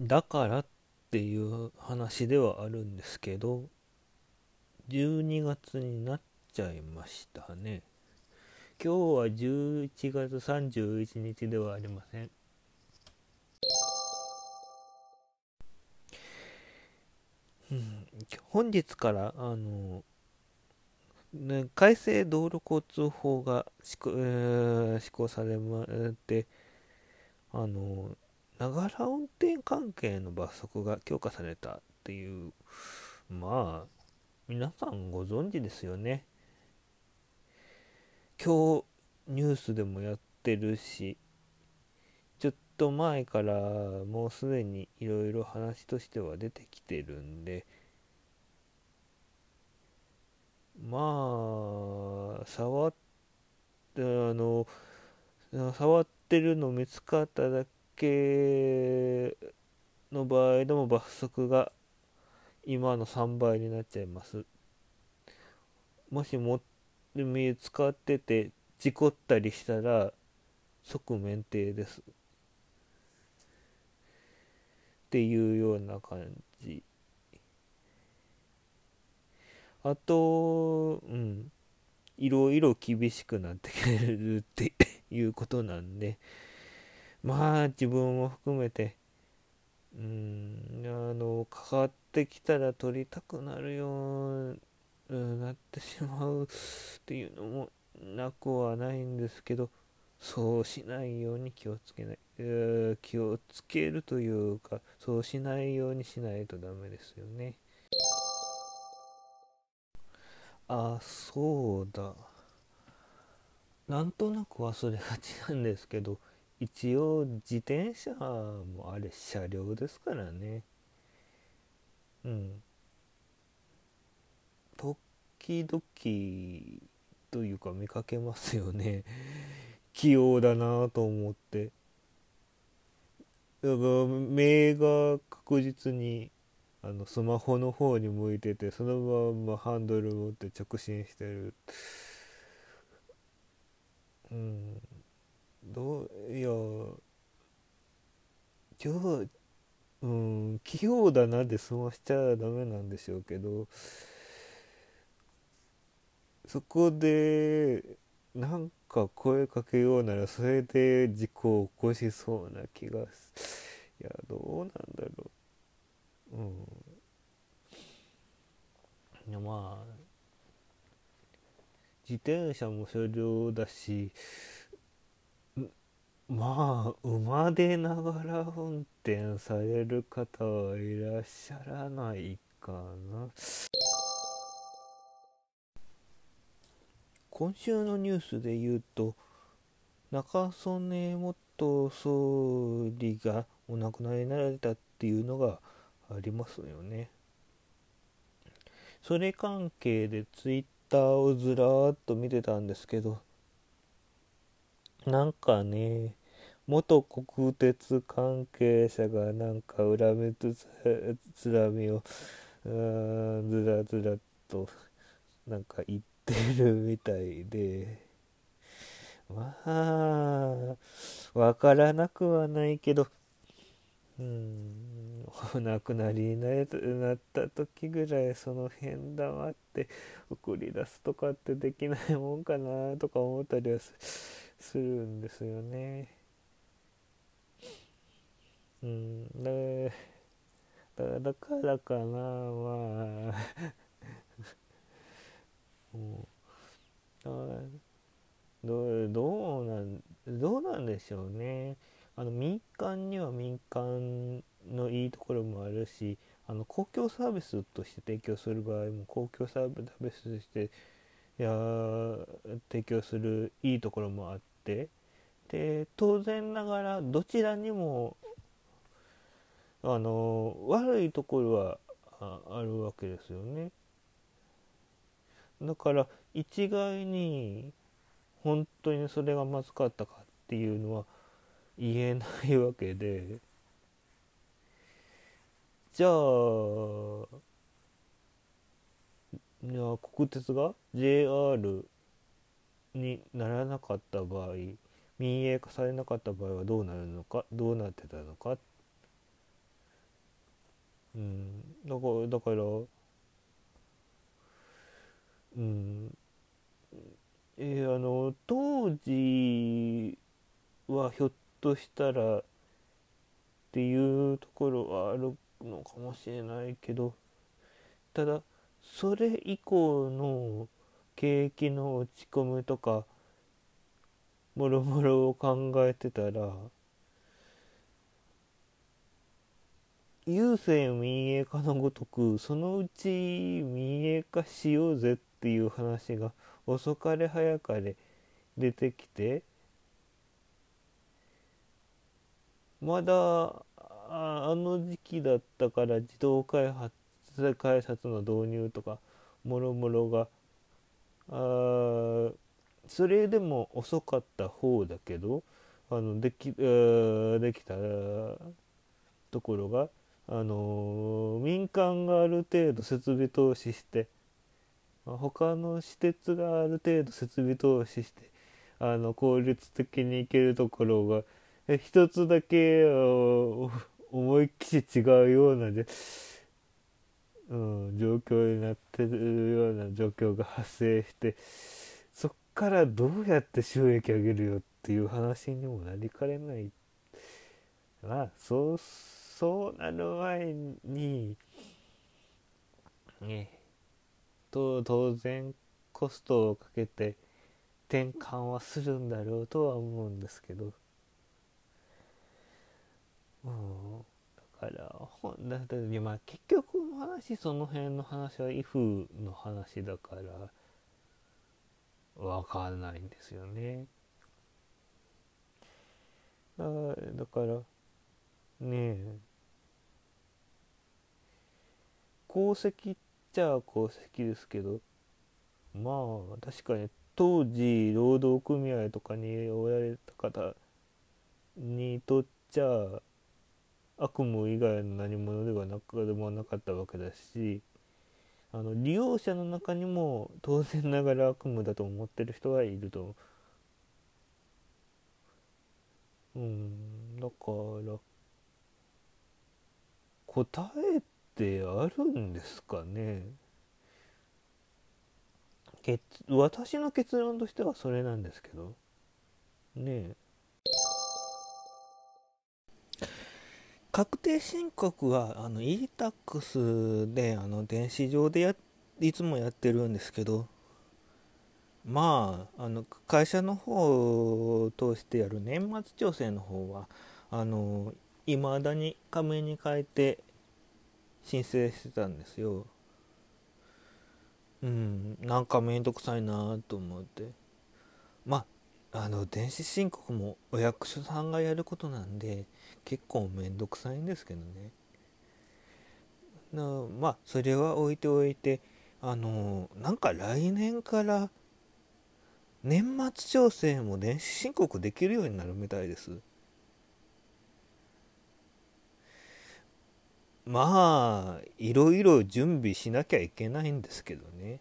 だからっていう話ではあるんですけど12月になっちゃいましたね。今日は11月31日ではありません。うん、本日からあの、ね、改正道路交通法が施行,、えー、施行されまってあのながら運転関係の罰則が強化されたっていうまあ皆さんご存知ですよね。今日ニュースでもやってるしちょっと前からもうすでにいろいろ話としては出てきてるんでまあ触ってあの触ってるの見つかっただけ系の場合でも罰則が今の3倍になっちゃいます。もしも使ってて事故ったりしたら即免停です。っていうような感じ。あとうん。いろいろ厳しくなってくれるっていうことなんで。まあ自分も含めてうんあのかかってきたら取りたくなるようになってしまうっていうのもなくはないんですけどそうしないように気をつけない、えー、気をつけるというかそうしないようにしないとダメですよね。あそうだ。なんとなく忘れがちなんですけど一応自転車もあれ車両ですからね。うん。時々というか見かけますよね。器用だなと思って。だから目が確実にあのスマホの方に向いててそのままハンドル持って直進してる。うん。どういや今日うん器用だなで済ましちゃダメなんでしょうけどそこでなんか声かけようならそれで事故を起こしそうな気がいやどうなんだろう。うん。いやまあ自転車も車両だしまあ馬でながら運転される方はいらっしゃらないかな。今週のニュースで言うと中曽根元総理がお亡くなりになられたっていうのがありますよね。それ関係でツイッターをずらーっと見てたんですけどなんかね元国鉄関係者がなんか恨みつつらみをずらずらとなんか言ってるみたいでまあわからなくはないけどうんお亡くなりになった時ぐらいその辺黙って送り出すとかってできないもんかなとか思ったりはするんですよね。うんだだだからかなまあ。もうどどうなんどうなんでしょうね。あの民間には民間のいいところもあるしあの公共サービスとして提供する場合も公共サービスとしていや提供するいいところもあってで当然ながらどちらにもあの悪いところはあるわけですよね。だから一概に本当にそれがまずかったかっていうのは言えないわけで。じゃあいや国鉄が JR にならなかった場合民営化されなかった場合はどうなるのかどうなってたのかっうん。だからだからうん。えー、あの当時はひょっとしたらっていうところはあるのかもしれないけどただそれ以降の景気の落ち込むとかもろもろを考えてたら郵政民営化のごとくそのうち民営化しようぜっていう話が遅かれ早かれ出てきてまだあの時期だったから自動開発改札の導入とかもろもろがあそれでも遅かった方だけどあのできできたところが、あの民間がある程度設備投資して他の施設がある程度設備投資してあの効率的に行けるところが一つだけ思いっきり違うようなで、うん、状況になってるような状況が発生してそっからどうやって収益上げるよっていう話にもなりかねない。まあそうそうなる前にねと当然コストをかけて転換はするんだろうとは思うんですけど。うん、だからほんだってまあ結局の話その辺の話は if の話だからわかんないんですよね。だだからねえ功績っちゃ功績ですけどまあ確かに当時労働組合とかにおられた方にとっちゃ悪夢以外の何者ではなくでもなかったわけだしあの利用者の中にも当然ながら悪夢だと思ってる人はいると。うんだから答えってあるんですかね。私の結論としてはそれなんですけど。ね確定申告はあの e-tax であの電子上でやいつもやってるんですけど。まああの会社の方を通してやる年末調整の方はあの未だに紙に書いて申請してたんですよ。うんなんかめんどくさいなと思って。まああの電子申告もお役所さんがやることなんで結構めんどくさいんですけどね。なまあそれは置いておいてあのなんか来年から年末調整も電子申告できるようになるみたいです。まあいろいろ準備しなきゃいけないんですけどね。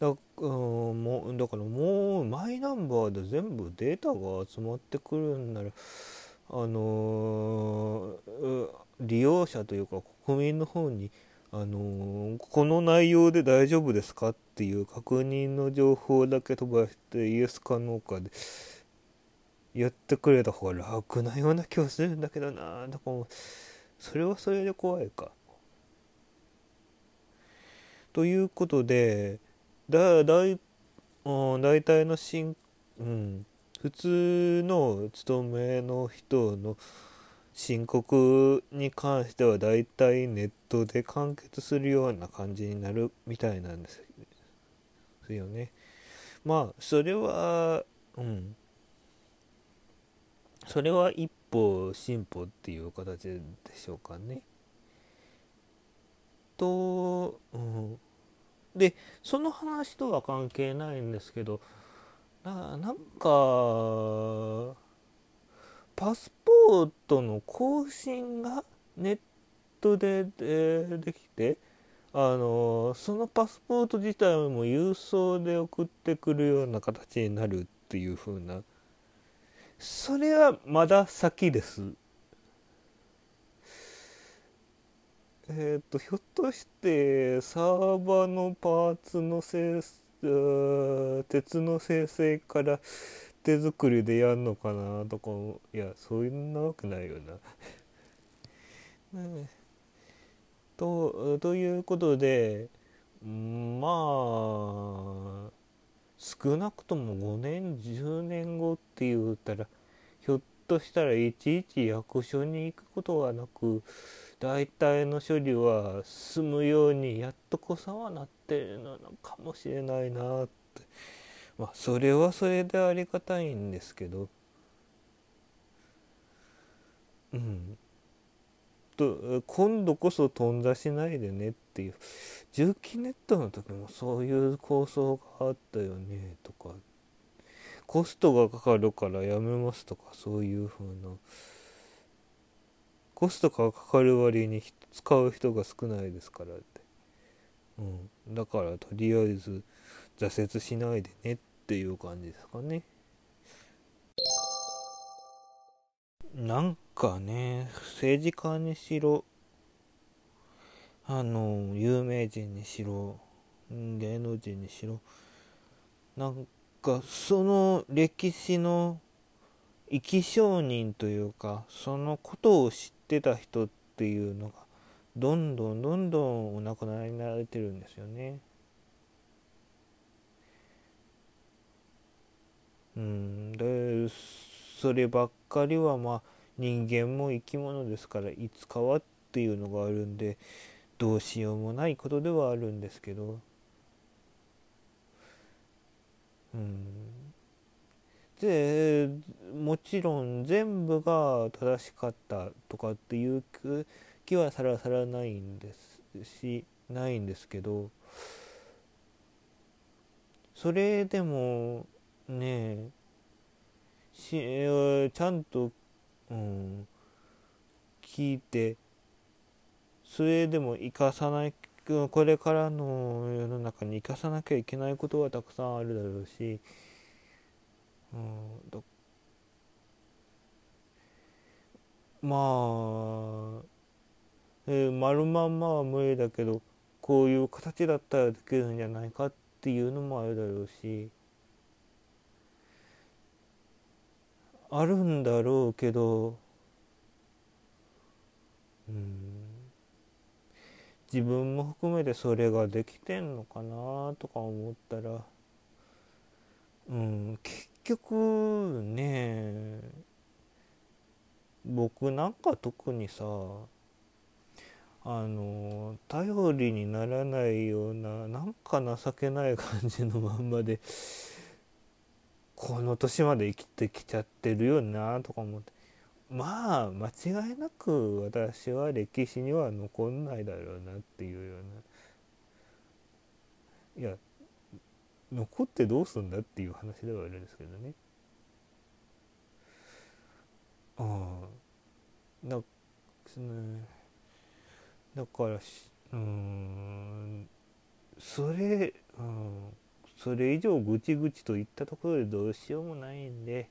だ,、うん、もうだからもうマイナンバーで全部データが集まってくるんならあのー、利用者というか国民の方にあのー、この内容で大丈夫ですかっていう確認の情報だけ飛ばしてイエスかノーかでやってくれた方が楽なような気はするんだけどなだからそれはそれで怖いか。ということでだだい大体のしん、うん、普通の勤めの人の申告に関しては大体ネットで完結するような感じになるみたいなんですよね。まあそれはうんそれは一歩進歩っていう形でしょうかね。と、うん、でその話とは関係ないんですけどななんかパスポートの更新がネットででできてあのそのパスポート自体も郵送で送ってくるような形になるっていう風なそれはまだ先です。えっ、ー、と、ひょっとしてサーバーのパーツの生鉄の生成から手作りでやんのかなとかいやそんなわけないよな。ね、とということでまあ少なくとも5年10年後って言ったらひょっとしたらいちいち役所に行くことはなく大体の処理は進むようにやっとこさはなってるのかもしれないなって。まあそれはそれでありがたいんですけど。うん。と今度こそ頓挫しないでねっていう。重機ネットの時もそういう構想があったよねとか。コストがかかるからやめますとかそういう風な。コストがかかる割に使う人が少ないですからって、うん、だからとりあえず挫折しないでねっていう感じですかね。なんかね政治家にしろあの有名人にしろ芸能人にしろなんかその歴史の生き証人というかそのことを知ってた人っていうのがどんどんどんどんお亡くなりになられてるんですよね。うんでそればっかりはまあ人間も生き物ですからいつかはっていうのがあるんでどうしようもないことではあるんですけど。うん。でもちろん全部が正しかったとかっていう気はさらさらないんですしないんですけど。それでもねえしちゃんと、うん、聞いてそれでも生かさないこれからの世の中に生かさなきゃいけないことはたくさんあるだろうしうんまあ、えー、丸まんまは無理だけどこういう形だったらできるんじゃないかっていうのもあるだろうしあるんだろうけどうん自分も含めてそれができてんのかなとか思ったらうん結局ね僕なんか特にさあの頼りにならないようななんか情けない感じのまんまでこの年まで生きてきちゃってるよなとか思って。まあ間違いなく私は歴史には残んないだろうなっていうような。いや残ってどうすんだっていう話ではあるんですけどね。ああだ,、ね、だからうんそれ、うん、それ以上ぐちぐちといったところでどうしようもないんで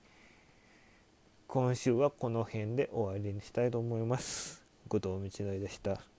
今週はこの辺で終わりにしたいと思います。後藤道のりでした。